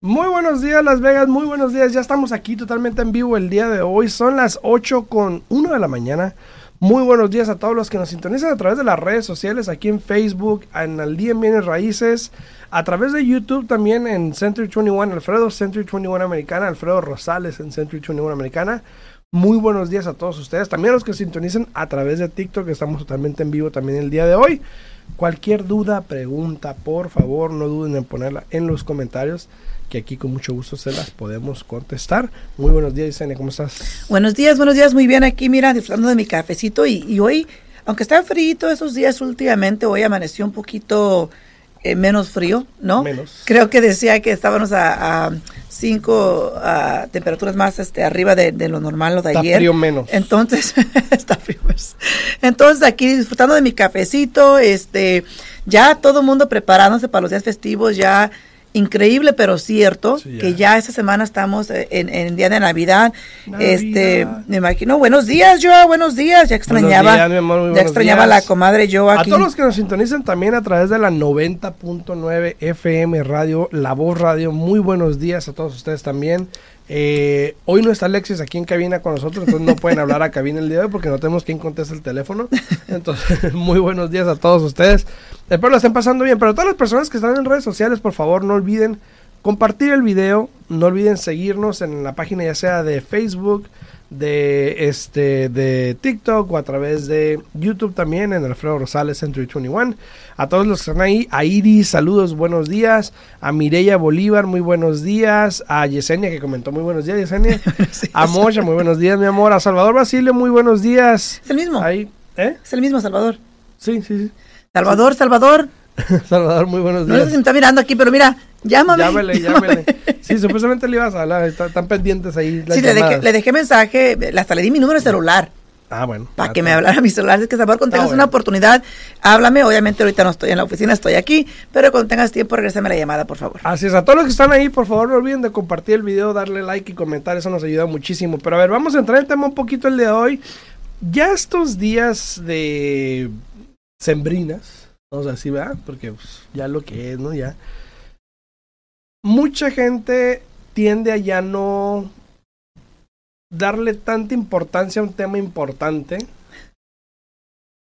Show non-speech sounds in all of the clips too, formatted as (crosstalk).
Muy buenos días Las Vegas, muy buenos días. Ya estamos aquí totalmente en vivo el día de hoy. Son las 8 con 1 de la mañana. Muy buenos días a todos los que nos sintonizan a través de las redes sociales, aquí en Facebook, en Al Día en Bienes Raíces, a través de YouTube también en Century 21, Alfredo Century 21 Americana, Alfredo Rosales en Century 21 Americana. Muy buenos días a todos ustedes, también a los que sintonicen a través de TikTok, que estamos totalmente en vivo también el día de hoy. Cualquier duda, pregunta, por favor, no duden en ponerla en los comentarios que aquí con mucho gusto se las podemos contestar. Muy buenos días, Isenia, ¿cómo estás? Buenos días, buenos días, muy bien aquí, mira, disfrutando de mi cafecito y, hoy, aunque está frío esos días últimamente, hoy amaneció un poquito eh, menos frío, ¿no? Menos. Creo que decía que estábamos a, cinco temperaturas más este, arriba de, lo normal, lo de ayer. Está frío menos. Entonces, (laughs) está frío menos. Entonces, aquí disfrutando de mi cafecito, este, ya todo el mundo preparándose para los días festivos, ya increíble pero cierto que ya esta semana estamos en, en día de Navidad. Este, me imagino, buenos días, Joa, buenos días. Ya extrañaba, ya extrañaba la comadre Joa aquí. A todos los que nos sintonizan también a través de la 90.9 FM Radio, La Voz Radio. Muy buenos días a todos ustedes también. Eh, hoy no está Alexis aquí en cabina con nosotros, entonces no pueden hablar a cabina el día de hoy porque no tenemos quien conteste el teléfono. Entonces, (laughs) muy buenos días a todos ustedes. Espero lo estén pasando bien, pero todas las personas que están en redes sociales, por favor, no olviden compartir el video, no olviden seguirnos en la página ya sea de Facebook, de este de TikTok o a través de YouTube también en Alfredo Rosales Century 21. A todos los que están ahí, a Iris, saludos, buenos días. A Mireya Bolívar, muy buenos días. A Yesenia, que comentó muy buenos días, Yesenia. (laughs) a Mocha, muy buenos días, mi amor. A Salvador Basilio, muy buenos días. Es el mismo. Ahí, ¿eh? Es el mismo, Salvador. Sí, sí, sí. Salvador, Salvador. (laughs) Salvador, muy buenos días. No sé si me está mirando aquí, pero mira, llámame. Llámele, llámele. Sí, supuestamente le ibas a hablar, están, pendientes ahí. sí, le dejé, le dejé, mensaje, hasta le di mi número de celular. Ah, bueno. Para que me hablara mi celular. Es que, Salvador, cuando tengas una oportunidad, háblame. Obviamente, ahorita no estoy en la oficina, estoy aquí. Pero cuando tengas tiempo, regresame la llamada, por favor. Así es. A todos los que están ahí, por favor, no olviden de compartir el video, darle like y comentar. Eso nos ayuda muchísimo. Pero a ver, vamos a entrar en el tema un poquito el de hoy. Ya estos días de sembrinas Vamos a decir, ¿verdad? Porque pues, ya lo que es, ¿no? Ya. Mucha gente tiende a ya no darle tanta importancia a un tema importante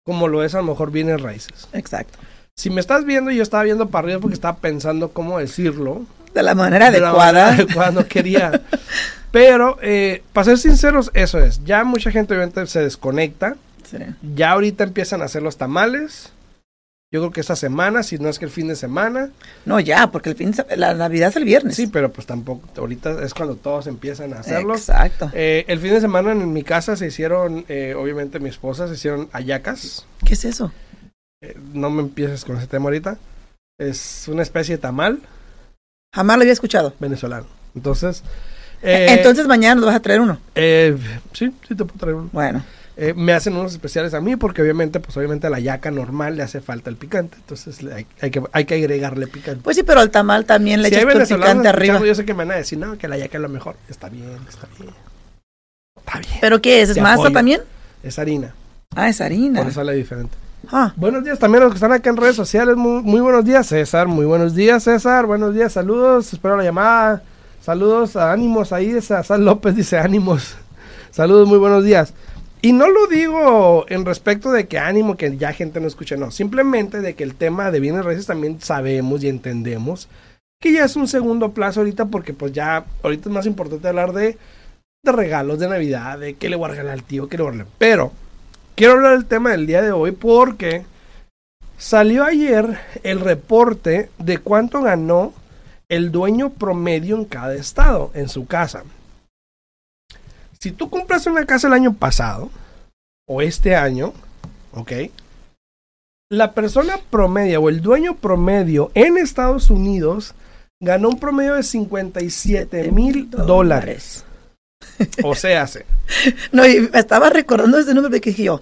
como lo es a lo mejor bienes raíces. Exacto. Si me estás viendo, yo estaba viendo para arriba porque estaba pensando cómo decirlo. De la manera de adecuada. La manera no quería. (laughs) Pero, eh, para ser sinceros, eso es. Ya mucha gente obviamente se desconecta. Sí. Ya ahorita empiezan a hacer los tamales. Yo creo que esta semana, si no es que el fin de semana. No, ya, porque el fin de, la Navidad es el viernes. Sí, pero pues tampoco, ahorita es cuando todos empiezan a hacerlo. Exacto. Eh, el fin de semana en mi casa se hicieron, eh, obviamente mi esposa, se hicieron ayacas. ¿Qué es eso? Eh, no me empieces con ese tema ahorita. Es una especie de tamal. Jamás lo había escuchado. Venezolano. Entonces... Entonces mañana nos vas a traer uno. sí, sí te puedo traer uno. Bueno. Eh, me hacen unos especiales a mí porque obviamente, pues obviamente a la yaca normal le hace falta el picante, entonces hay, hay, que, hay que agregarle picante. Pues sí, pero al tamal también le echas el picante arriba. Yo sé que me van a decir, no, que la yaca es lo mejor. Está bien, está bien. Está bien. ¿Pero qué es? ¿Es masa también? Es harina. Ah, es harina. Por eso sale diferente. Ah. Buenos días también a los que están acá en redes sociales. Muy, muy buenos días, César. Muy buenos días, César. Buenos días, saludos. Espero la llamada. Saludos, a ánimos ahí. Sal López dice ánimos. Saludos, muy buenos días. Y no lo digo en respecto de que ánimo que ya gente no escuche, no, simplemente de que el tema de bienes raíces también sabemos y entendemos que ya es un segundo plazo ahorita porque pues ya ahorita es más importante hablar de, de regalos de Navidad, de qué le voy a regalar al tío, qué le voy a regalar. Pero quiero hablar del tema del día de hoy porque salió ayer el reporte de cuánto ganó el dueño promedio en cada estado en su casa. Si tú compras una casa el año pasado o este año, ¿ok? La persona promedio o el dueño promedio en Estados Unidos ganó un promedio de 57 mil dólares. O sea, hace. (laughs) No, y estaba recordando ese número que dije yo,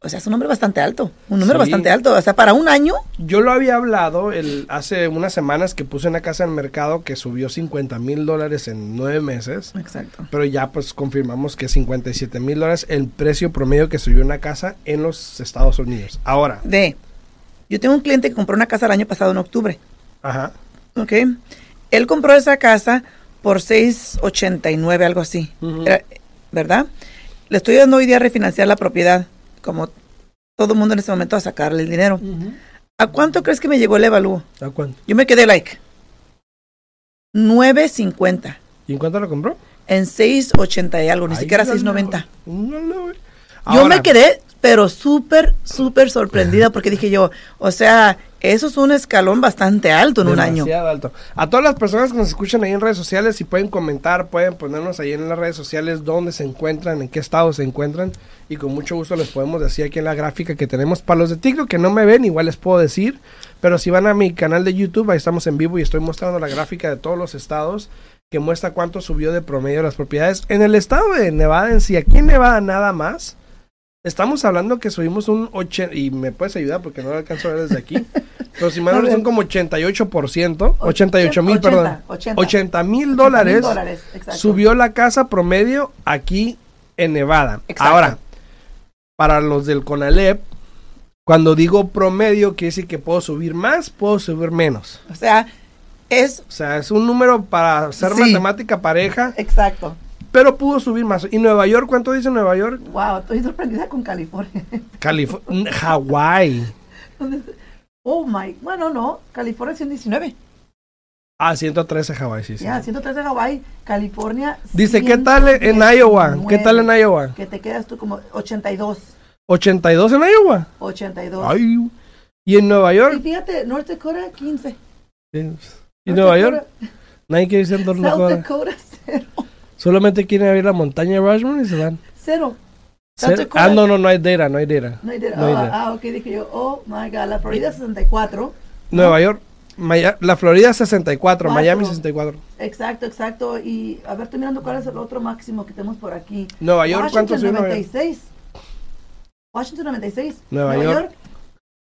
o sea, es un número bastante alto, un número bastante alto, o sea, para un año. Yo lo había hablado el, hace unas semanas que puse una casa en el mercado que subió 50 mil dólares en nueve meses. Exacto. Pero ya pues confirmamos que 57 mil dólares el precio promedio que subió una casa en los Estados Unidos. Ahora. De, yo tengo un cliente que compró una casa el año pasado en octubre. Ajá. Ok. Él compró esa casa por 6.89, algo así. ¿Verdad? Le estoy dando hoy día a refinanciar la propiedad como todo el mundo en este momento, a sacarle el dinero. ¿A cuánto crees que me llegó el evalúo? ¿A cuánto? Yo me quedé like. 9.50. ¿Y en cuánto lo compró? En 6.80 y algo, ni siquiera 6.90. Yo me quedé, pero súper, súper sorprendida porque dije yo, o sea, eso es un escalón bastante alto en un año. alto. A todas las personas que nos escuchan ahí en redes sociales, si pueden comentar, pueden ponernos ahí en las redes sociales dónde se encuentran, en qué estado se encuentran. Y con mucho gusto les podemos decir aquí en la gráfica que tenemos. Para los de TikTok que no me ven, igual les puedo decir. Pero si van a mi canal de YouTube, ahí estamos en vivo y estoy mostrando la gráfica de todos los estados que muestra cuánto subió de promedio las propiedades. En el estado de Nevada en sí, aquí en Nevada nada más, Estamos hablando que subimos un 80, y me puedes ayudar porque no lo alcanzo a ver desde aquí, pero si mal (laughs) son como 88%, 88 mil, perdón, 80 mil dólares, subió la casa promedio aquí en Nevada. Ahora, para los del Conalep, cuando digo promedio, quiere decir que puedo subir más, puedo subir menos. O sea, es... O sea, es un número para hacer matemática pareja. Exacto pero pudo subir más. ¿Y Nueva York? ¿Cuánto dice Nueva York? Wow, estoy sorprendida con California. (laughs) California, Hawái. oh my, bueno, no, California 119. Ah, 113 Hawái, sí, sí. Ya, 113 Hawái, California. Dice, ¿qué tal en Iowa? ¿Qué tal en Iowa? Que te quedas tú como 82. ¿82 en Iowa? 82. Ay, ¿y en Nueva York? Y fíjate, North Dakota, 15. ¿Y Nueva York? Nadie quiere decir (laughs) North Dakota. South Dakota, cero. Solamente quieren ver la montaña de Rushmore y se van. Cero. Ah, no, no, no hay data, no hay data. No hay data. Ah, ah, ok, dije yo, oh my god, la Florida 64. Nueva York, la Florida 64, Miami 64. Exacto, exacto. Y a ver, estoy mirando cuál es el otro máximo que tenemos por aquí. Nueva York, ¿cuánto subió? 96. Washington 96. Nueva, York.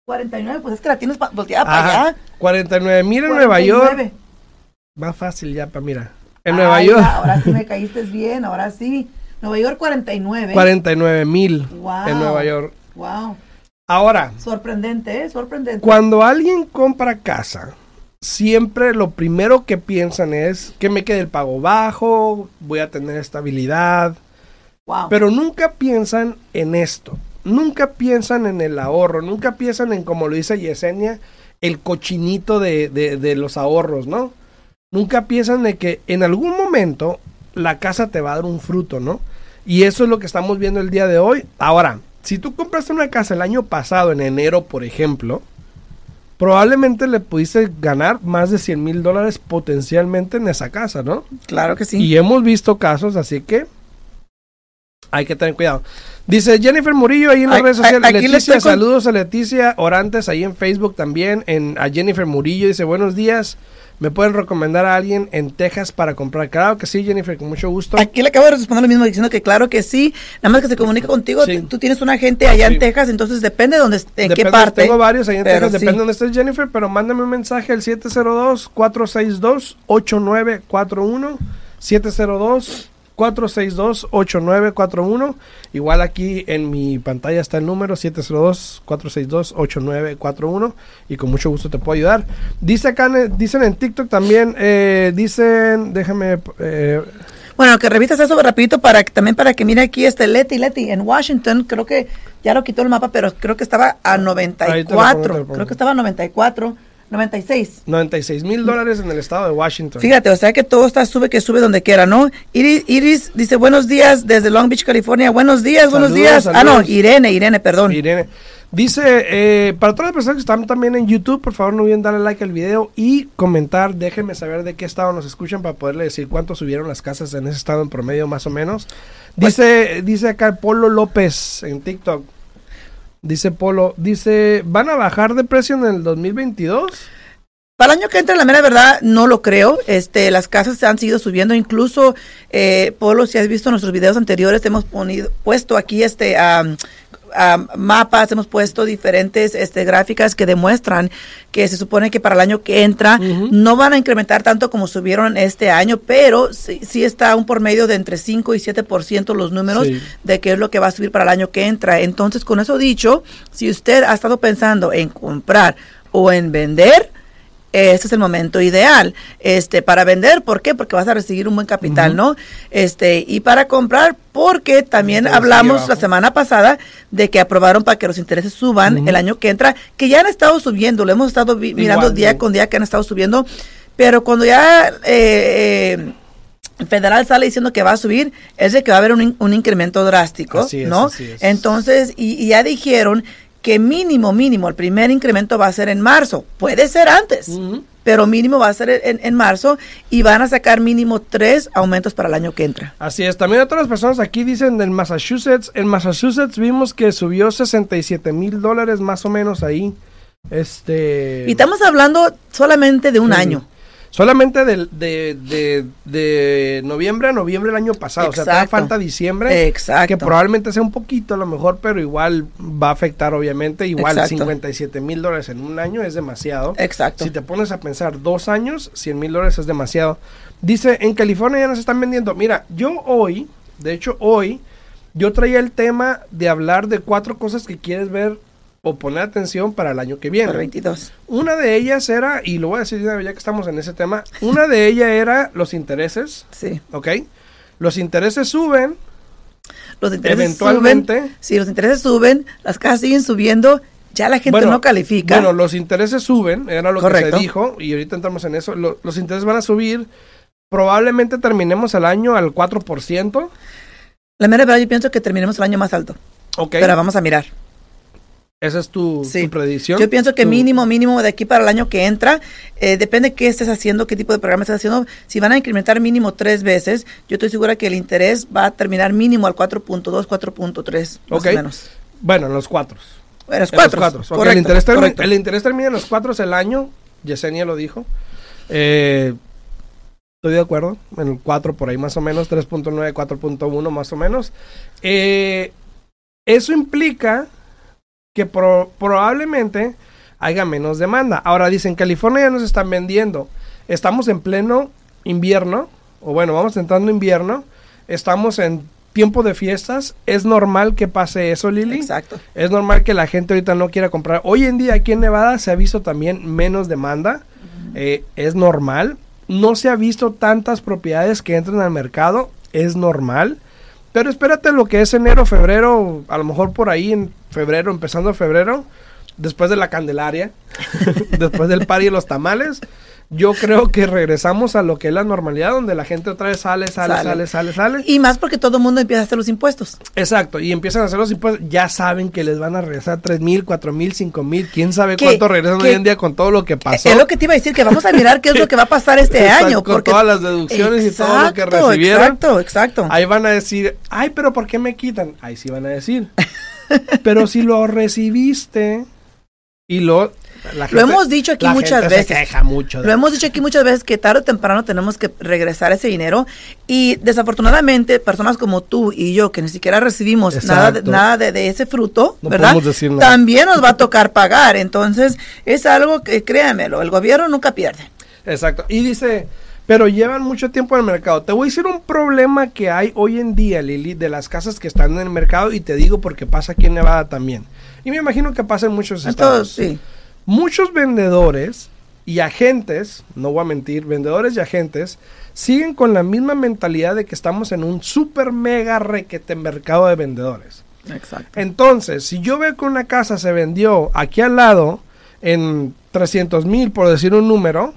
49, pues es que la tienes volteada para allá. 49 mil en Nueva York. Más fácil ya para mira. En Nueva York. Ahora sí me (laughs) caíste bien, ahora sí. Nueva York 49. 49 mil en Nueva York. Wow. Ahora. Sorprendente, ¿eh? Sorprendente. Cuando alguien compra casa, siempre lo primero que piensan es que me quede el pago bajo, voy a tener estabilidad. Wow. Pero nunca piensan en esto. Nunca piensan en el ahorro. Nunca piensan en, como lo dice Yesenia, el cochinito de, de, de los ahorros, ¿no? Nunca piensan de que en algún momento la casa te va a dar un fruto, ¿no? Y eso es lo que estamos viendo el día de hoy. Ahora, si tú compraste una casa el año pasado, en enero, por ejemplo, probablemente le pudiste ganar más de 100 mil dólares potencialmente en esa casa, ¿no? Claro que sí. Y hemos visto casos, así que hay que tener cuidado. Dice Jennifer Murillo ahí en las redes sociales. Leticia, saludos a Leticia Orantes ahí en Facebook también. En, a Jennifer Murillo dice buenos días. ¿Me pueden recomendar a alguien en Texas para comprar? Claro que sí, Jennifer, con mucho gusto. Aquí le acabo de responder lo mismo diciendo que claro que sí. Nada más que se comunica contigo. Tú tienes una agente allá en Texas, entonces depende de dónde, en qué parte. Tengo varios allá en Texas, depende de dónde estés, Jennifer, pero mándame un mensaje al 702-462-8941. 702 462-8941. Igual aquí en mi pantalla está el número 702-462-8941 y con mucho gusto te puedo ayudar. Dice acá, dicen en TikTok también, eh, dicen, déjame... Eh, bueno, que revisas eso rapidito para que también para que mire aquí este Leti Leti en Washington, creo que ya lo quitó el mapa, pero creo que estaba a 94, creo que estaba a 94 96. 96 mil dólares en el estado de Washington. Fíjate, o sea que todo está sube que sube donde quiera, ¿no? Iris, dice buenos días desde Long Beach, California. Buenos días, buenos días. Ah, no, Irene, Irene, perdón. Irene. Dice, eh, para todas las personas que están también en YouTube, por favor no olviden darle like al video y comentar, déjenme saber de qué estado nos escuchan para poderle decir cuánto subieron las casas en ese estado en promedio más o menos. Pues dice, dice acá Polo López en TikTok. Dice Polo, dice, ¿van a bajar de precio en el 2022? Para el año que entra, la mera verdad, no lo creo. Este, las casas han seguido subiendo. Incluso, eh, Polo, si has visto nuestros videos anteriores, hemos ponido, puesto aquí este, mapas, hemos puesto diferentes este, gráficas que demuestran que se supone que para el año que entra no van a incrementar tanto como subieron este año, pero sí, sí está un por medio de entre 5 y 7% los números de qué es lo que va a subir para el año que entra. Entonces, con eso dicho, si usted ha estado pensando en comprar o en vender, este es el momento ideal este para vender ¿por qué? porque vas a recibir un buen capital ¿no? este y para comprar porque también hablamos la semana pasada de que aprobaron para que los intereses suban el año que entra que ya han estado subiendo lo hemos estado mirando día con día que han estado subiendo pero cuando ya eh, eh federal sale diciendo que va a subir, es de que va a haber un, un incremento drástico, ¿no? Entonces, y, y, ya dijeron que mínimo, mínimo, el primer incremento va a ser en marzo. Puede ser antes, pero mínimo va a ser en, marzo y van a sacar mínimo tres aumentos para el año que entra. Así es. También otras personas aquí dicen del Massachusetts. En Massachusetts vimos que subió 67 mil dólares más o menos ahí. Este... Y estamos hablando solamente de un año. Solamente de, de, de, noviembre a noviembre del año pasado. O sea, te falta diciembre. Exacto. Que probablemente sea un poquito a lo mejor, pero igual va a afectar, obviamente. Igual 57 mil dólares en un año es demasiado. Exacto. Si te pones a pensar dos años, 100 mil dólares es demasiado. Dice, en California ya nos están vendiendo. Mira, yo hoy, de hecho hoy, yo traía el tema de hablar de cuatro cosas que quieres ver o poner atención para el año que viene. 22. Una de ellas era, y lo voy a decir ya que estamos en ese tema, una de ellas era los intereses. Sí. ¿Ok? Los intereses suben. Los intereses eventualmente. Suben, si los intereses suben, las casas siguen subiendo, ya la gente no califica. Bueno, los intereses suben, era lo que se dijo, y ahorita entramos en eso. los intereses van a subir. Probablemente terminemos el año al 4%. La mera verdad, yo pienso que terminemos el año más alto. Ok. Pero vamos a mirar. ¿Esa es tu, predicción? Yo pienso que mínimo, mínimo de aquí para el año que entra, eh, depende qué estés haciendo, qué tipo de programa estés haciendo. Si van a incrementar mínimo tres veces, yo estoy segura que el interés va a terminar mínimo al 4.2, 4.3, más o menos. Bueno, en los cuatro. En los cuatro. el, interés termina, el interés termina en los cuatro el año, Yesenia lo dijo. Eh, estoy de acuerdo, en el 4 por ahí más o menos, 3.9, 4.1 más o menos. Eh, eso implica que probablemente haya menos demanda. Ahora dicen, California ya nos están vendiendo. Estamos en pleno invierno, o bueno, vamos entrando invierno, estamos en tiempo de fiestas, es normal que pase eso, Lili. Exacto. Es normal que la gente ahorita no quiera comprar. Hoy en día aquí en Nevada se ha visto también menos demanda, eh, es normal. No se ha visto tantas propiedades que entren al mercado, es normal. Pero espérate lo que es enero, febrero, a lo mejor por ahí en febrero, empezando febrero, después de la Candelaria, (laughs) después del par y los tamales, yo creo que regresamos a lo que es la normalidad, donde la gente otra vez sale, sale, sale, sale, sale. Y más porque todo el mundo empieza a hacer los impuestos. Exacto, y empiezan a hacer los impuestos, ya saben que les van a regresar tres mil, cuatro mil, cinco mil, quién sabe cuánto regresan hoy en día con todo lo que pasó. Es lo que te iba a decir, que vamos a mirar qué es lo que va a pasar este (laughs) año. Con todas las deducciones y todo lo que recibieron. Exacto, exacto. Ahí van a decir, ay, pero ¿por qué me quitan? Ahí sí van a decir. Pero si lo recibiste y lo lo hemos dicho aquí muchas veces. Lo hemos dicho aquí muchas veces que tarde o temprano tenemos que regresar ese dinero y desafortunadamente personas como tú y yo que ni siquiera recibimos nada, de, nada de, ese fruto, ¿verdad? También nos va a (laughs) tocar pagar. Entonces es algo que créanmelo, el gobierno nunca pierde. Exacto. Y dice, pero llevan mucho tiempo en el mercado. Te voy a decir un problema que hay hoy en día, Lili, de las casas que están en el mercado y te digo porque pasa aquí en Nevada también. Y me imagino que pasa en muchos estados. sí. Muchos vendedores y agentes, no voy a mentir, vendedores y agentes siguen con la misma mentalidad de que estamos en un super mega requete mercado de vendedores. Exacto. Entonces, si yo veo que una casa se vendió aquí al lado en 300 mil, por decir un número,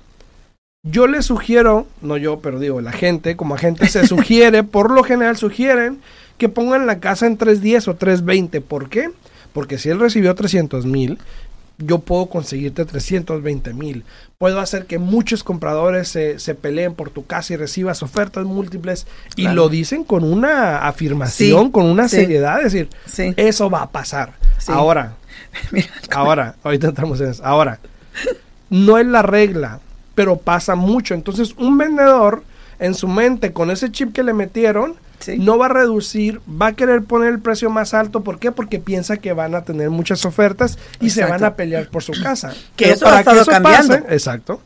yo le sugiero, no yo, pero digo, la gente, como agente se (laughs) sugiere, por lo general sugieren que pongan la casa en 310 o 320. ¿Por qué? Porque si él recibió 300 mil, yo puedo conseguirte 320 mil. Puedo hacer que muchos compradores se, se, peleen por tu casa y recibas ofertas múltiples. Y lo dicen con una afirmación, con una seriedad. Es decir, eso va a pasar. Ahora, (laughs) ahora, ahorita entramos en eso. Ahora, no es la regla, pero pasa mucho. Entonces, un vendedor en su mente, con ese chip que le metieron, no va a reducir, va a querer poner el precio más alto. ¿Por qué? Porque piensa que van a tener muchas ofertas y se van a pelear por su casa. (clears throat) que eso ha estado cambiando. exacto.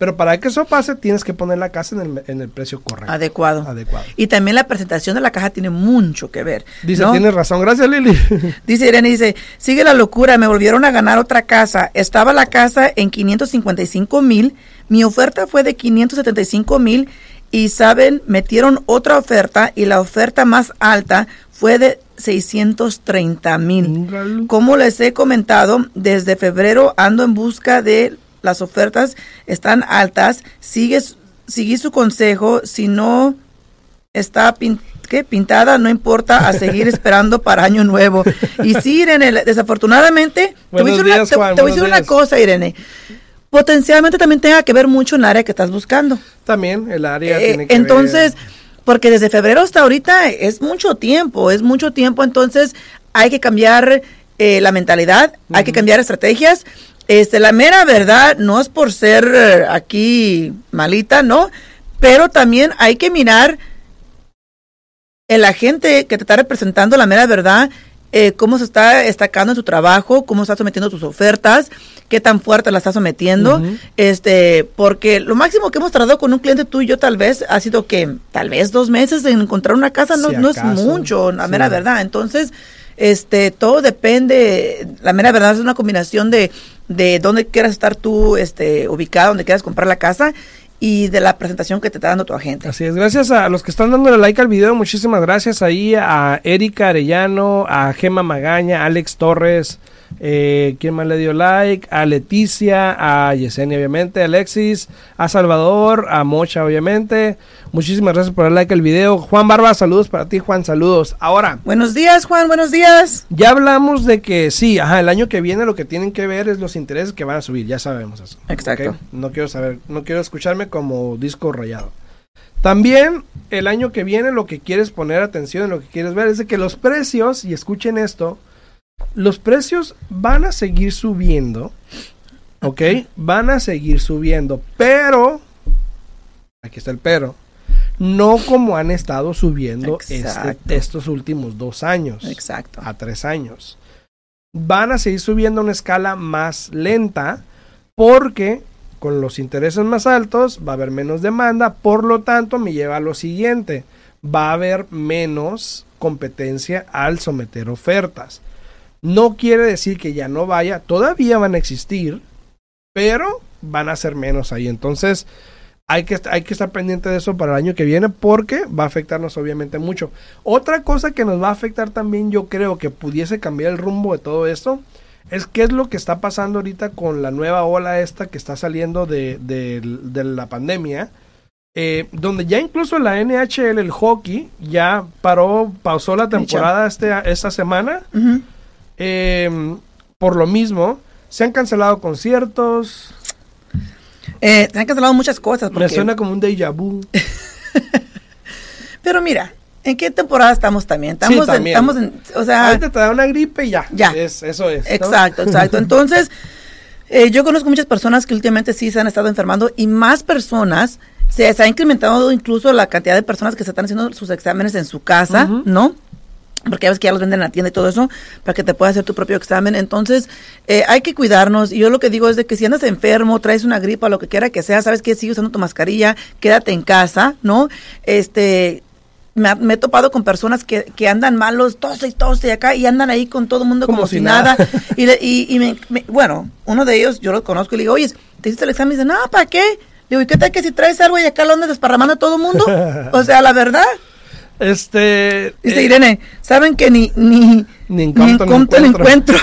Pero para que eso pase, tienes que poner la casa en el, en el precio correcto. Adecuado. Adecuado. Y también la presentación de la caja tiene mucho que ver. Dice, tienes razón. Gracias, Lili. (laughs) Dice Irene, dice, sigue la locura, me volvieron a ganar otra casa. Estaba la casa en 555 mil, mi oferta fue de 575 mil y, ¿saben? Metieron otra oferta y la oferta más alta fue de 630 mil. Como les he comentado, desde febrero ando en busca de las ofertas están altas, sigue, sigue su consejo, si no está pintada, no importa, a seguir (laughs) esperando para año nuevo. Y sí, Irene, desafortunadamente, te voy a decir, una, cosa, Irene. Potencialmente también tenga que ver mucho en el área que estás buscando. También el área eh, tiene que Entonces, porque desde febrero hasta ahorita es mucho tiempo, es mucho tiempo, entonces hay que cambiar eh, la mentalidad, hay que cambiar estrategias este, la mera verdad no es por ser eh, aquí malita, ¿no? Pero también hay que mirar en la gente que te está representando la mera verdad, eh, cómo se está destacando en su trabajo, cómo está sometiendo tus ofertas, qué tan fuerte la está sometiendo, este, porque lo máximo que hemos tardado con un cliente tú y yo tal vez ha sido que tal vez dos meses en encontrar una casa no, no es mucho, la mera verdad. Entonces, este, todo depende, la mera verdad es una combinación de, de dónde quieras estar tú este, ubicado, dónde quieras comprar la casa y de la presentación que te está dando tu agente. Así es, gracias a los que están dándole like al video, muchísimas gracias ahí a Erika Arellano, a Gema Magaña, Alex Torres, eh, ¿Quién más le dio like? A Leticia, a Yesenia, obviamente, a Alexis, a Salvador, a Mocha, obviamente. Muchísimas gracias por el like al video. Juan Barba, saludos para ti, Juan, saludos. Ahora. Buenos días, Juan, buenos días. Ya hablamos de que sí, ajá, el año que viene lo que tienen que ver es los intereses que van a subir, ya sabemos eso. Exacto. No quiero saber, no quiero escucharme como disco rayado. También el año que viene lo que quieres poner atención, en lo que quieres ver es de que los precios, y escuchen esto, los precios van a seguir subiendo, ¿ok? Van a seguir subiendo, pero, aquí está el pero, no como han estado subiendo este, estos últimos dos años. Exacto. A tres años. Van a seguir subiendo a una escala más lenta porque con los intereses más altos va a haber menos demanda, por lo tanto me lleva a lo siguiente, va a haber menos competencia al someter ofertas. No quiere decir que ya no vaya, todavía van a existir, pero van a ser menos ahí. Entonces, hay que, hay que estar pendiente de eso para el año que viene porque va a afectarnos obviamente mucho. Otra cosa que nos va a afectar también, yo creo que pudiese cambiar el rumbo de todo esto, es qué es lo que está pasando ahorita con la nueva ola esta que está saliendo de, la pandemia. Eh, donde ya incluso la NHL, el hockey, ya paró, pausó la temporada este, esta semana. Em, por lo mismo, se han cancelado conciertos. Eh, se han cancelado muchas cosas. Me suena como un déjà vu. (laughs) Pero mira, ¿en qué temporada estamos también? Estamos, En, estamos en, o sea... Ahorita te da una gripe y ya. Ya. Es, eso es. Exacto, exacto. (laughs) Entonces, eh, yo conozco muchas personas que últimamente sí se han estado enfermando y más personas se, se, ha incrementado incluso la cantidad de personas que se están haciendo sus exámenes en su casa, ¿no? Porque ya ves que ya los venden en la tienda y todo eso, para que te puedas hacer tu propio examen. Entonces, eh, hay que cuidarnos. Y yo lo que digo es de que si andas enfermo, traes una gripa, lo que quiera que sea, sabes que sigue usando tu mascarilla, quédate en casa, ¿no? Este, me, he topado con personas que, que andan malos, tose y tose acá, y andan ahí con todo el mundo como, si nada. (laughs) y, y, me, bueno, uno de ellos, yo lo conozco y le digo, oye, ¿te hiciste el examen? Y dice, no, ¿para qué? Le digo, ¿y qué tal que si traes algo y acá lo andas desparramando a todo el mundo? (laughs) o sea, la verdad. Este. Dice eh, Irene, ¿saben que ni, ni, ni en Compton, encuentro?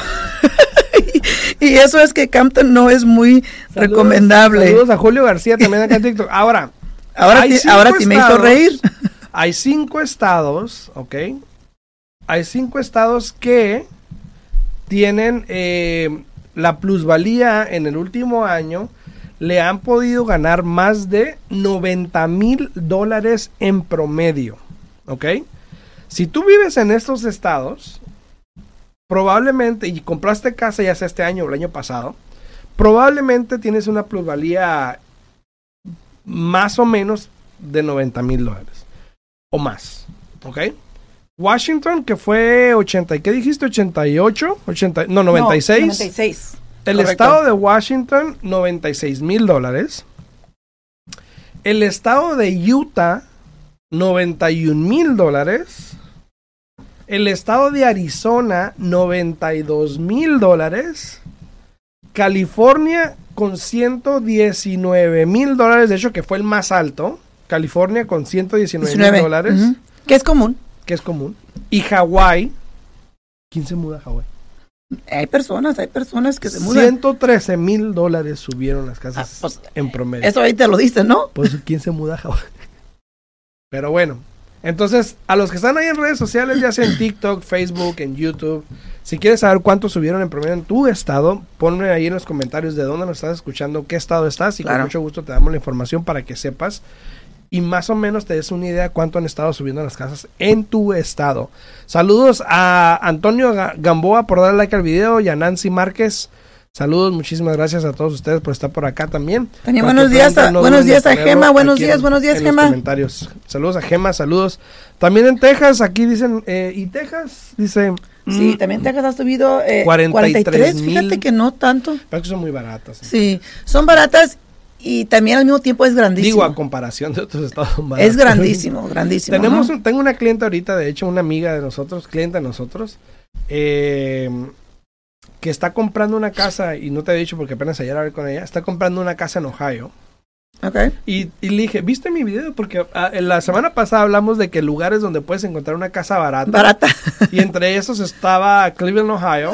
(laughs) y, eso es que Campton no es muy recomendable. Saludos a Julio García también acá en TikTok. Ahora, ahora sí, ahora sí me hizo reír. hay cinco estados, ¿ok? Hay cinco estados que tienen eh, la plusvalía en el último año le han podido ganar más de 90 mil dólares en promedio. ¿Ok? Si tú vives en estos estados, probablemente, y compraste casa ya sea este año o el año pasado, probablemente tienes una plusvalía más o menos de 90 mil dólares o más. ¿Ok? Washington, que fue 80, ¿qué dijiste? 88, 80, no, 96. 96. El estado de Washington, 96 mil dólares. El estado de Utah, 91 mil dólares. El estado de Arizona, 92 mil dólares. California con 119 mil dólares, de hecho que fue el más alto. California con 119 mil dólares. Que es común. Que es común. Y Hawái. ¿Quién se muda a Hawái? Hay personas, hay personas que se mudan. 113 mil dólares subieron las casas ah, pues, en promedio. Eso ahí te lo dicen, ¿no? Pues, ¿quién se muda a Hawái? Pero bueno, entonces, a los que están ahí en redes sociales, ya sea en TikTok, Facebook, en YouTube, si quieres saber cuánto subieron en promedio en tu estado, ponme ahí en los comentarios de dónde nos estás escuchando, qué estado estás y con mucho gusto te damos la información para que sepas y más o menos te des una idea de cuánto han estado subiendo las casas en tu estado. Saludos a Antonio Gamboa por darle like al video y a Nancy Márquez. Saludos, muchísimas gracias a todos ustedes por estar por acá también. buenos días, a, buenos días a Gema, buenos días, buenos días, Gema. comentarios. Saludos a Gema, saludos. También en Texas, aquí dicen, eh, ¿y Texas? Dice... Sí, mm, también Texas ha subido eh, 43, fíjate que no tanto. Pero que son muy baratas. Sí, son baratas y también al mismo tiempo es grandísimo. Digo, a comparación de otros estados Es grandísimo, grandísimo. Tenemos, tengo una clienta ahorita, de hecho, una amiga de nosotros, cliente de nosotros, eh, que está comprando una casa, y no te he dicho porque apenas ayer hablé con ella, está comprando una casa en Ohio. Okay. Y, y, le dije, ¿viste mi video? Porque ah, la semana pasada hablamos de que lugares donde puedes encontrar una casa barata. Barata. (laughs) y entre esos estaba Cleveland, Ohio.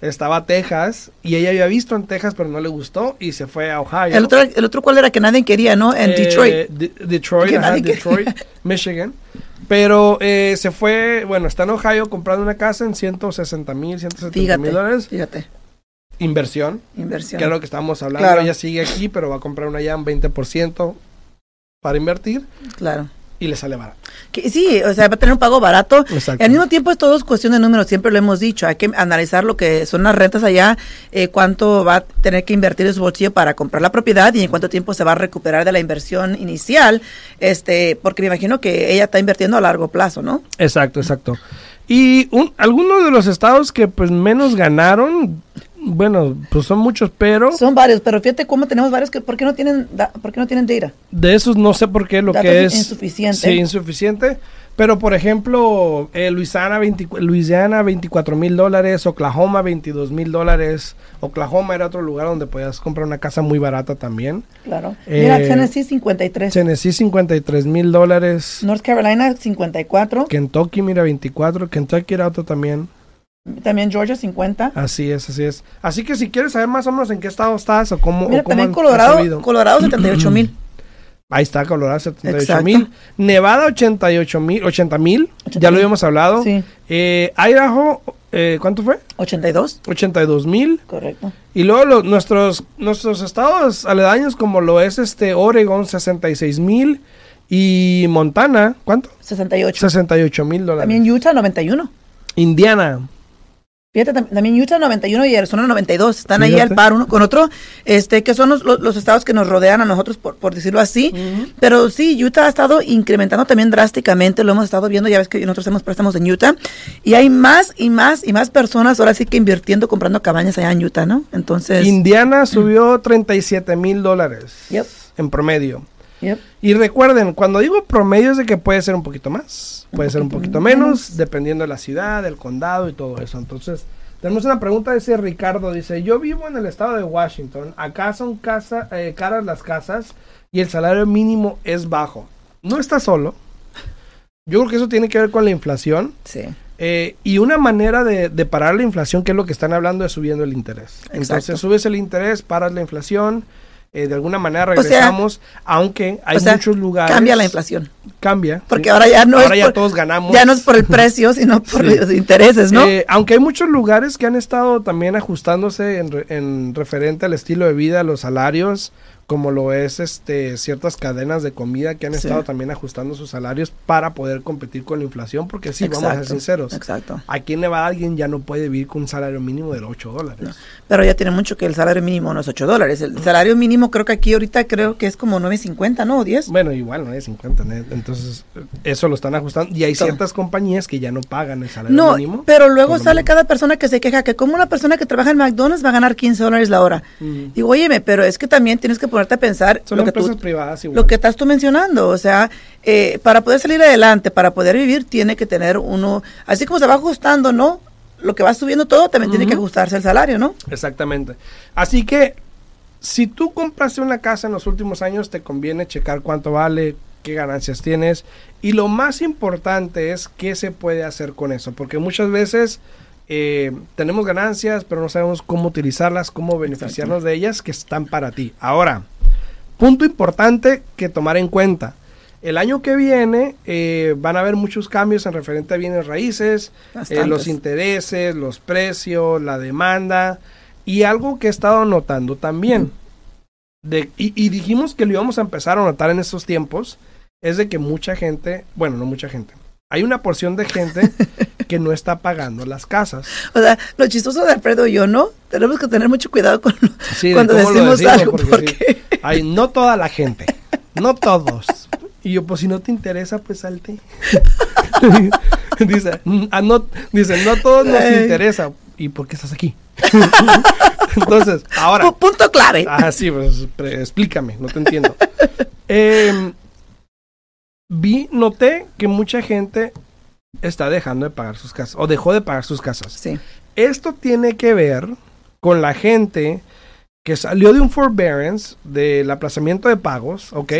Estaba Texas. Y ella había visto en Texas, pero no le gustó y se fue a Ohio. El otro, el otro cuál era que nadie quería, ¿no? En eh, Detroit. Detroit, Detroit, Michigan. (laughs) Pero eh, se fue, bueno, está en Ohio comprando una casa en 160 mil, 170 mil dólares. Fíjate. Inversión. Inversión. Que es lo que estamos hablando. Ella sigue aquí, pero va a comprar una ya un 20% para invertir. Claro. Y le sale barato. Que, sí, o sea, va a tener un pago barato. Exacto. al mismo tiempo es todo cuestión de números, siempre lo hemos dicho. Hay que analizar lo que son las rentas allá, eh, cuánto va a tener que invertir en su bolsillo para comprar la propiedad y en cuánto tiempo se va a recuperar de la inversión inicial. este Porque me imagino que ella está invirtiendo a largo plazo, ¿no? Exacto, exacto. Y un, algunos de los estados que pues menos ganaron, bueno, pues son muchos, pero... Son varios, pero fíjate cómo tenemos varios que... ¿Por qué no tienen, por qué no tienen data? De esos no sé por qué, lo que es... Insuficiente. Sí, insuficiente. Pero, por ejemplo, eh, Luisiana, 20, Luisiana 24 mil dólares, Oklahoma 22 mil dólares. Oklahoma era otro lugar donde podías comprar una casa muy barata también. Claro. Mira, eh, Tennessee 53. Tennessee 53 mil dólares. North Carolina 54. Kentucky, mira, 24. Kentucky era otro también. También Georgia 50. Así es, así es. Así que si quieres saber más o menos en qué estado estás o cómo... Mira, también Colorado, Colorado 78 mil. (clears throat) Ahí está, Colorado 78 mil. Nevada 88 mil, 80 mil. Ya lo habíamos hablado. Sí. Eh, Idaho, eh, ¿cuánto fue? 82. 82 mil. Correcto. Y luego nuestros, nuestros estados aledaños como lo es este Oregon 66 mil. Y Montana, ¿cuánto? 68. 68 mil dólares. También Utah 91. Indiana Fíjate, también Utah 91 y Arizona 92 están ahí al par uno con otro, este que son los, estados que nos rodean a nosotros, por, por decirlo así. Pero sí, Utah ha estado incrementando también drásticamente, lo hemos estado viendo, ya ves que nosotros hacemos préstamos en Utah, y hay más y más y más personas ahora sí que invirtiendo, comprando cabañas allá en Utah, ¿no? Entonces... Indiana subió 37 mil dólares en promedio. Y recuerden, cuando digo promedio es de que puede ser un poquito más, puede ser un poquito menos, dependiendo de la ciudad, del condado y todo eso. Entonces, tenemos una pregunta de ese Ricardo, dice, yo vivo en el estado de Washington, acá son casa, eh, caras las casas y el salario mínimo es bajo. No está solo. Yo creo que eso tiene que ver con la inflación. Sí. Eh, y una manera de, parar la inflación, que es lo que están hablando, es subiendo el interés. Entonces subes el interés, paras la inflación eh, de alguna manera regresamos, aunque hay muchos lugares. Cambia la inflación. Cambia. Porque ahora ya no ahora ya todos ganamos. Ya no es por el (laughs) precio, sino por los intereses, ¿no? Eh, aunque hay muchos lugares que han estado también ajustándose en, en referente al estilo de vida, los salarios, como lo es este ciertas cadenas de comida que han estado también ajustando sus salarios para poder competir con la inflación, porque sí, vamos a ser sinceros. Exacto. Aquí en Nevada alguien ya no puede vivir con un salario mínimo de 8 dólares. pero ya tiene mucho que el salario mínimo no es 8 dólares. El salario mínimo creo que aquí ahorita creo que es como 9.50, ¿no? ¿O 10? Bueno, igual 9.50. Entonces, eso lo están ajustando. Y hay ciertas compañías que ya no pagan el salario no, mínimo. Pero luego sale cada persona que se queja que como una persona que trabaja en McDonald's va a ganar 15 dólares la hora. Digo, óyeme, pero es que también tienes que ponerte a pensar lo que, tú, privadas lo que estás tú mencionando. O sea, eh, para poder salir adelante, para poder vivir, tiene que tener uno, así como se va ajustando, ¿no? Lo que va subiendo todo, también tiene que ajustarse el salario, ¿no? Exactamente. Así que, si tú compraste una casa en los últimos años, te conviene checar cuánto vale, qué ganancias tienes. Y lo más importante es qué se puede hacer con eso. Porque muchas veces eh, tenemos ganancias, pero no sabemos cómo utilizarlas, cómo beneficiarnos de ellas que están para ti. Ahora, punto importante que tomar en cuenta. El año que viene eh, van a haber muchos cambios en referente a bienes raíces, eh, los intereses, los precios, la demanda y algo que he estado notando también. De, y, y, dijimos que lo íbamos a empezar a notar en estos tiempos, es de que mucha gente, bueno, no mucha gente, hay una porción de gente (laughs) que no está pagando las casas. O sea, lo chistoso de Alfredo y yo, ¿no? Tenemos que tener mucho cuidado con (laughs) cuando decimos, algo. Porque, Hay, no toda la gente, no todos. Y yo, pues si no te interesa, pues salte. (laughs) dice, ah, no, dice, no todos nos interesa. ¿Y por qué estás aquí? (laughs) Entonces, ahora. punto clave. Ah, sí, pues explícame, no te entiendo. Eh, vi, noté que mucha gente está dejando de pagar sus casas o dejó de pagar sus casas. Sí. Esto tiene que ver con la gente que salió de un forbearance, del aplazamiento de pagos, ¿ok?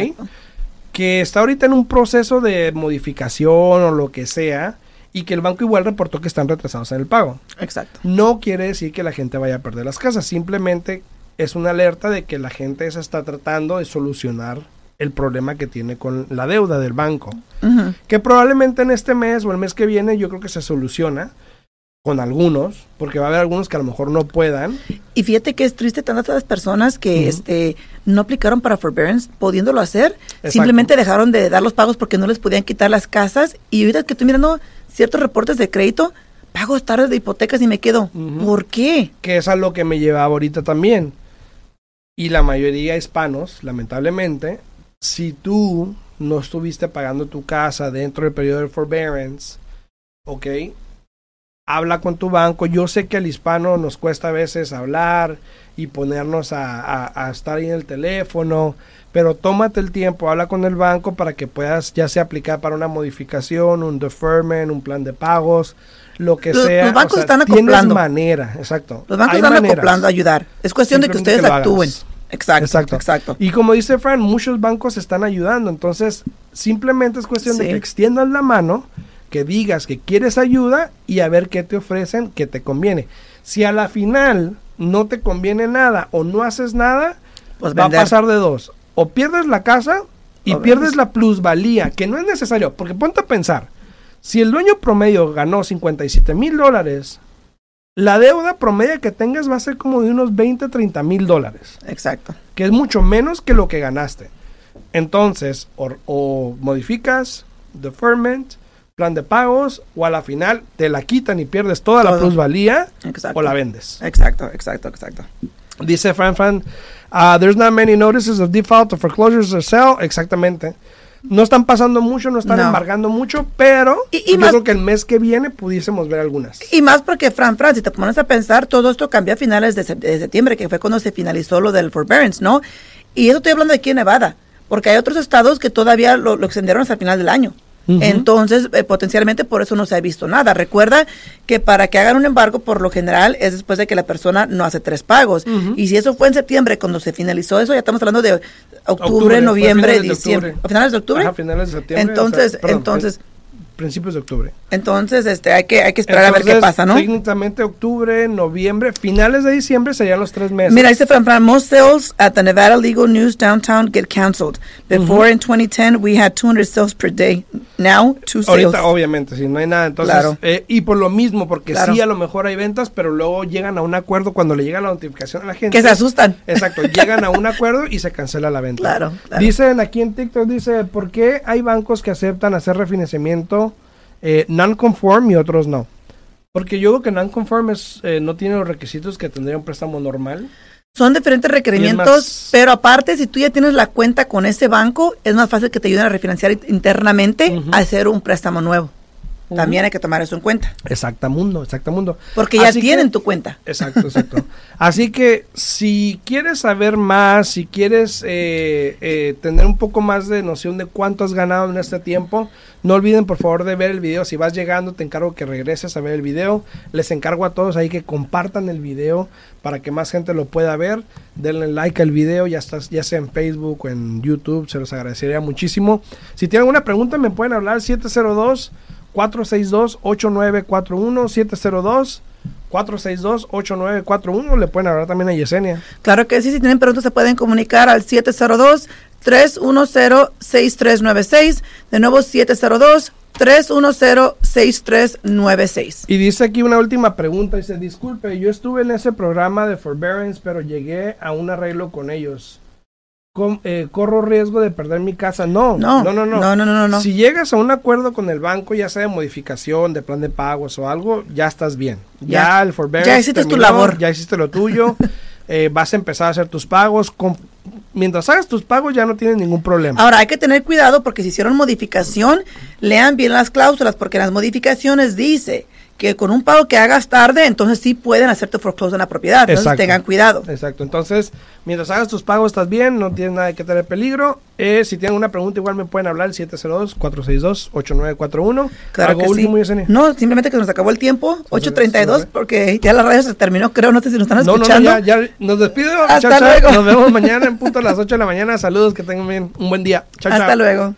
Que está ahorita en un proceso de modificación o lo que sea y que el banco igual reportó que están retrasados en el pago. Exacto. No quiere decir que la gente vaya a perder las casas, simplemente es una alerta de que la gente se está tratando de solucionar el problema que tiene con la deuda del banco. Que probablemente en este mes o el mes que viene yo creo que se soluciona con algunos, porque va a haber algunos que a lo mejor no puedan. Y fíjate que es triste tantas personas que este no aplicaron para forbearance pudiéndolo hacer, simplemente dejaron de dar los pagos porque no les podían quitar las casas y ahorita que estoy mirando ciertos reportes de crédito, pago tarde de hipotecas y me quedo, ¿por qué? Que es a lo que me llevaba ahorita también. Y la mayoría hispanos, lamentablemente, si tú no estuviste pagando tu casa dentro del periodo de forbearance, ¿ok? Habla con tu banco. Yo sé que al hispano nos cuesta a veces hablar y ponernos a, estar ahí en el teléfono, pero tómate el tiempo, habla con el banco para que puedas ya sea aplicar para una modificación, un deferment, un plan de pagos, lo que sea. Los bancos están acoplando. manera, exacto. Los bancos están acoplando a ayudar. Es cuestión de que ustedes actúen. Exacto, exacto, Y como dice Fran, muchos bancos están ayudando, entonces simplemente es cuestión de que extiendas la mano, que digas que quieres ayuda y a ver qué te ofrecen que te conviene. Si a la final no te conviene nada o no haces nada, pues va a pasar de dos. O pierdes la casa y pierdes la plusvalía, que no es necesario, porque ponte a pensar, si el dueño promedio ganó 57 mil dólares la deuda promedio que tengas va a ser como de unos 20, 30 mil dólares. Exacto. Que es mucho menos que lo que ganaste. Entonces, o, modificas deferment, plan de pagos, o a la final te la quitan y pierdes toda la plusvalía, o la vendes. Exacto, exacto, exacto. Dice Fran Fran, uh, there's not many notices of default or foreclosures or sale. Exactamente no están pasando mucho, no están embargando mucho, pero yo creo que el mes que viene pudiésemos ver algunas. Y más porque, Fran, Fran, si te pones a pensar, todo esto cambió a finales de, septiembre, que fue cuando se finalizó lo del forbearance, ¿no? Y eso estoy hablando de aquí en Nevada, porque hay otros estados que todavía lo, lo extendieron hasta el final del año. Entonces, eh, potencialmente por eso no se ha visto nada. Recuerda que para que hagan un embargo, por lo general, es después de que la persona no hace tres pagos. Y si eso fue en septiembre, cuando se finalizó eso, ya estamos hablando de octubre, noviembre, diciembre. ¿A finales de octubre? finales de septiembre. Entonces, entonces... principios de octubre. Entonces, este, hay que, hay que esperar a ver qué pasa, ¿no? Técnicamente octubre, noviembre, finales de diciembre serían los tres meses. Mira, dice Fran most sales at the Nevada Legal News downtown get canceled. Before in 2010 we had 200 sales per day. Now, two sales. Ahorita, obviamente, si no hay nada. Entonces, eh, y por lo mismo, porque sí, a lo mejor hay ventas, pero luego llegan a un acuerdo cuando le llega la notificación a la gente. Que se asustan. Exacto, (laughs) llegan a un acuerdo y se cancela la venta. Claro, Dicen aquí en TikTok, dice, ¿por qué hay bancos que aceptan hacer refinanciamiento eh, non-conform y otros no? Porque yo creo que non-conform eh, no tiene los requisitos que tendría un préstamo normal. Son diferentes requerimientos, pero aparte, si tú ya tienes la cuenta con ese banco, es más fácil que te ayuden a refinanciar internamente a hacer un préstamo nuevo. También hay que tomar eso en cuenta. Exactamundo, exactamundo. Porque ya tienen tu cuenta. Exacto, exacto. (laughs) Así que si quieres saber más, si quieres eh, eh, tener un poco más de noción de cuánto has ganado en este tiempo, no olviden por favor de ver el video. Si vas llegando, te encargo que regreses a ver el video. Les encargo a todos ahí que compartan el video para que más gente lo pueda ver. Denle like al video, ya, estás, ya sea en Facebook o en YouTube, se los agradecería muchísimo. Si tienen alguna pregunta, me pueden hablar 702 462-8941, 702-462-8941. Le pueden hablar también a Yesenia. Claro que sí, si tienen preguntas se pueden comunicar al 702-310-6396. De nuevo, 702 310-6396. Y dice aquí una última pregunta. Dice, disculpe, yo estuve en ese programa de forbearance, pero llegué a un arreglo con ellos. Eh, corro riesgo de perder mi casa. No, no, no, no, no, no, no, Si llegas a un acuerdo con el banco, ya sea de modificación, de plan de pagos o algo, ya estás bien. Ya, el forbearance Ya hiciste tu labor. Ya hiciste lo tuyo. (laughs) Eh, vas a empezar a hacer tus pagos. mientras hagas tus pagos ya no tienes ningún problema. Ahora hay que tener cuidado porque si hicieron modificación, lean bien las cláusulas porque las modificaciones dice que con un pago que hagas tarde, entonces sí pueden hacerte foreclosure en la propiedad. Entonces tengan cuidado. Exacto. Entonces, mientras hagas tus pagos estás bien, no tienes nada que tener peligro. Eh, si tienen una pregunta, igual me pueden hablar al 702-462-8941. Claro ¿Algo último, sí. No, simplemente que nos acabó el tiempo, 8.32, porque ya la radio se terminó, creo, no sé si nos están escuchando. No, no, ya, ya nos despido. Hasta luego. Nos vemos mañana en punto a las 8 de la mañana. Saludos, que tengan bien, un buen día. Chao, Hasta luego.